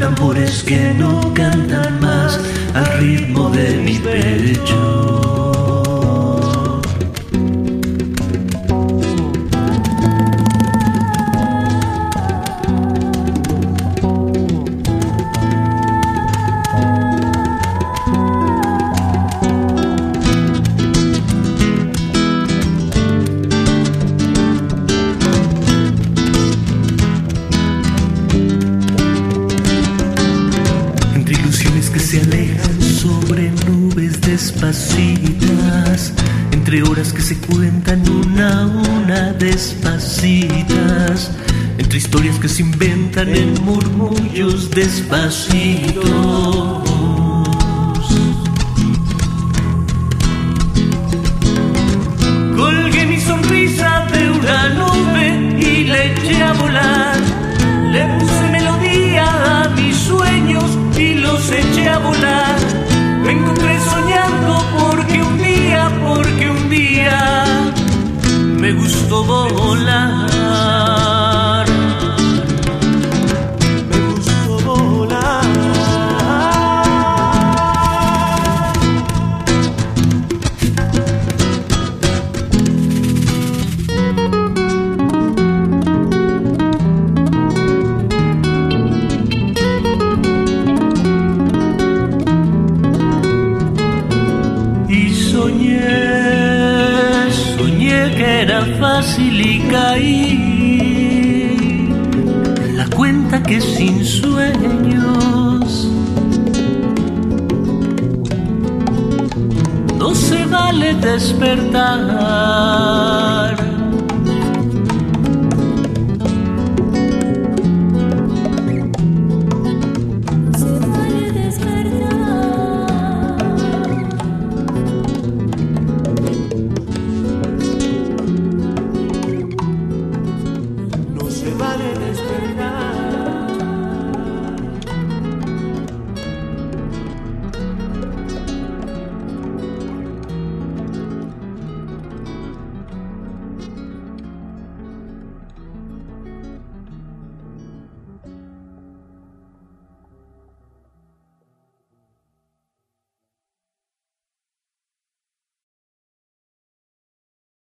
tambores que no cantan más al ritmo de mi pecho. que se alejan sobre nubes despacitas, entre horas que se cuentan una a una despacitas, entre historias que se inventan en murmullos despacito. A volar. Me encontré soñando porque un día, porque un día me gustó volar. Soñé, soñé que era fácil y caí la cuenta que sin sueños no se vale despertar.